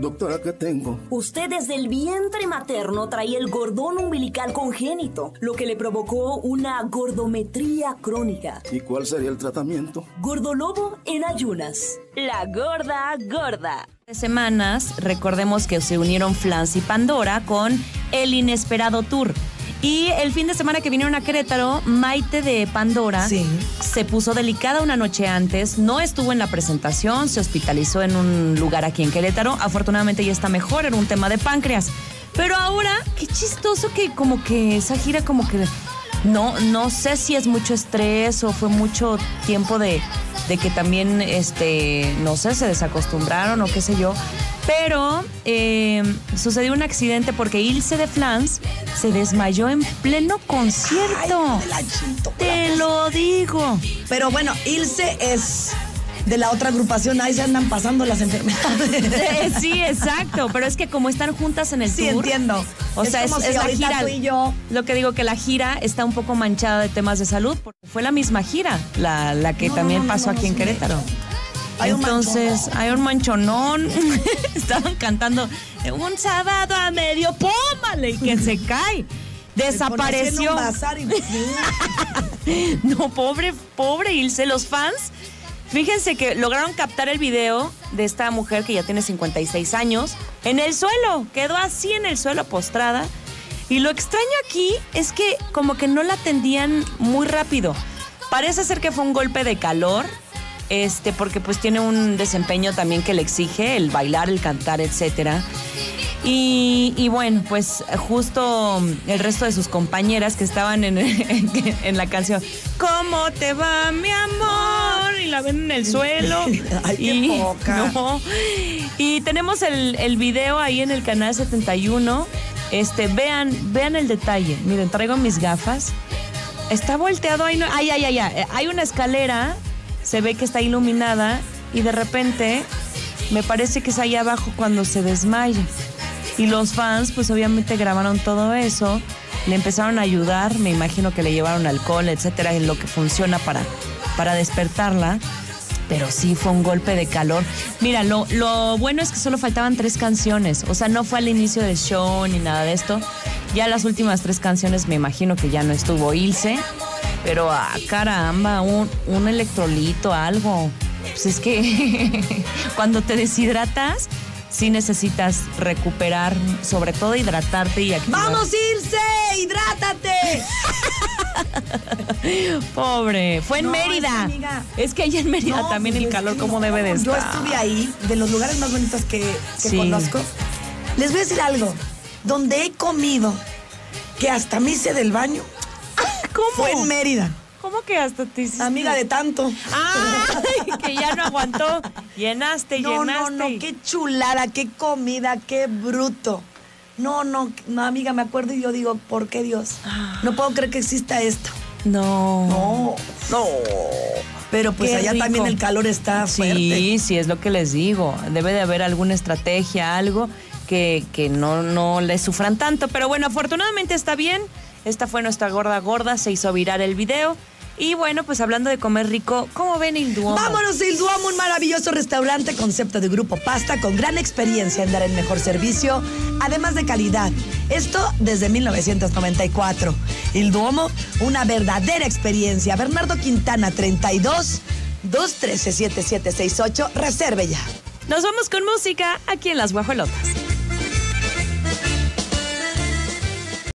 Doctora, ¿qué tengo? Usted desde el vientre materno traía el gordón umbilical congénito, lo que le provocó una gordometría crónica. ¿Y cuál sería el tratamiento? Gordolobo en ayunas. La gorda gorda. Semanas, recordemos que se unieron Flans y Pandora con El Inesperado Tour. Y el fin de semana que vinieron a Querétaro, Maite de Pandora Sí. se puso delicada una noche antes, no estuvo en la presentación, se hospitalizó en un lugar aquí en Querétaro. Afortunadamente ya está mejor, era un tema de páncreas. Pero ahora, qué chistoso que como que esa gira como que no, no sé si es mucho estrés o fue mucho tiempo de, de que también, este, no sé, se desacostumbraron o qué sé yo. Pero eh, sucedió un accidente porque Ilse de Flans se desmayó en pleno concierto. Ay, Te lo digo. Pero bueno, Ilse es de la otra agrupación, ahí se andan pasando las enfermedades. Sí, exacto. Pero es que como están juntas en el Sí, tour. entiendo. O Es sea, es, como es si la gira. tú y yo- Lo que digo que la gira está un poco manchada de temas de salud, porque fue la misma gira, la, la que No, también no, no, pasó aquí en sí, Querétaro. Hay un Entonces, manchonón. hay un manchonón. Estaban cantando un sábado a medio, pómale, y que se cae. Desapareció. Un y- No, pobre, pobre Ilse. Los fans, fíjense que lograron captar el video de esta mujer que ya tiene 56 años en el suelo. Quedó así en el suelo postrada. Y lo extraño aquí es que como que no la atendían muy rápido. Parece ser que fue un golpe de calor, este, porque pues tiene un desempeño también que le exige, el bailar, el cantar, etcétera. Y, y bueno, pues justo el resto de sus compañeras que estaban en, en la canción, ¿Cómo te va, mi amor? Y la ven en el suelo. Ay, qué y, poca. no. Y tenemos el, el video ahí en el canal 71. Este, vean, vean el detalle. Miren, traigo mis gafas. Está volteado ahí. No, ay, ay, ay, ay. Hay una escalera, se ve que está iluminada y de repente me parece que es ahí abajo cuando se desmaya. Y los fans, pues obviamente grabaron todo eso, le empezaron a ayudar, me imagino que le llevaron alcohol, etcétera, en lo que funciona para, para despertarla. Pero sí fue un golpe de calor. Mira, lo, lo bueno es que solo faltaban tres canciones. O sea, no fue al inicio del show ni nada de esto. Ya las últimas tres canciones me imagino que ya no estuvo Ilse. Pero, ah, caramba, un, un electrolito, algo. Pues es que cuando te deshidratas, sí necesitas recuperar, sobre todo hidratarte y activar. ¡Vamos, Ilse! ¡Hidrátate! Pobre, fue en No, Mérida. es que, amiga, Es que allá en Mérida No, también el calor, como no. debe de Yo estar. estuve ahí, de los lugares más bonitos que, que Sí. conozco. Les voy a decir algo. Donde he comido, que hasta me hice del baño, ¿Cómo? fue en Mérida. ¿Cómo que hasta te hiciste? Amiga de tanto. ¡Ay! Que ya no aguantó. Llenaste, No, llenaste. no, no, qué chulada, qué comida, qué bruto. No, no, no, amiga, me acuerdo y yo digo, ¿por qué Dios? No puedo creer que exista esto. No. No, no. Pero pues Qué allá rico. también el calor está fuerte. Sí, sí, es lo que les digo. Debe de haber alguna estrategia, algo que, que no, no le sufran tanto. Pero bueno, afortunadamente está bien. Esta fue nuestra gorda gorda, se hizo virar el video. Y bueno, pues hablando de comer rico, ¿cómo ven el Duomo? Vámonos a Il Duomo, un maravilloso restaurante concepto de grupo pasta con gran experiencia en dar el mejor servicio, además de calidad. Esto desde 1994. Il Duomo, una verdadera experiencia. Bernardo Quintana 32 213 7768. Reserve ya. Nos vamos con música aquí en Las Guajolotas.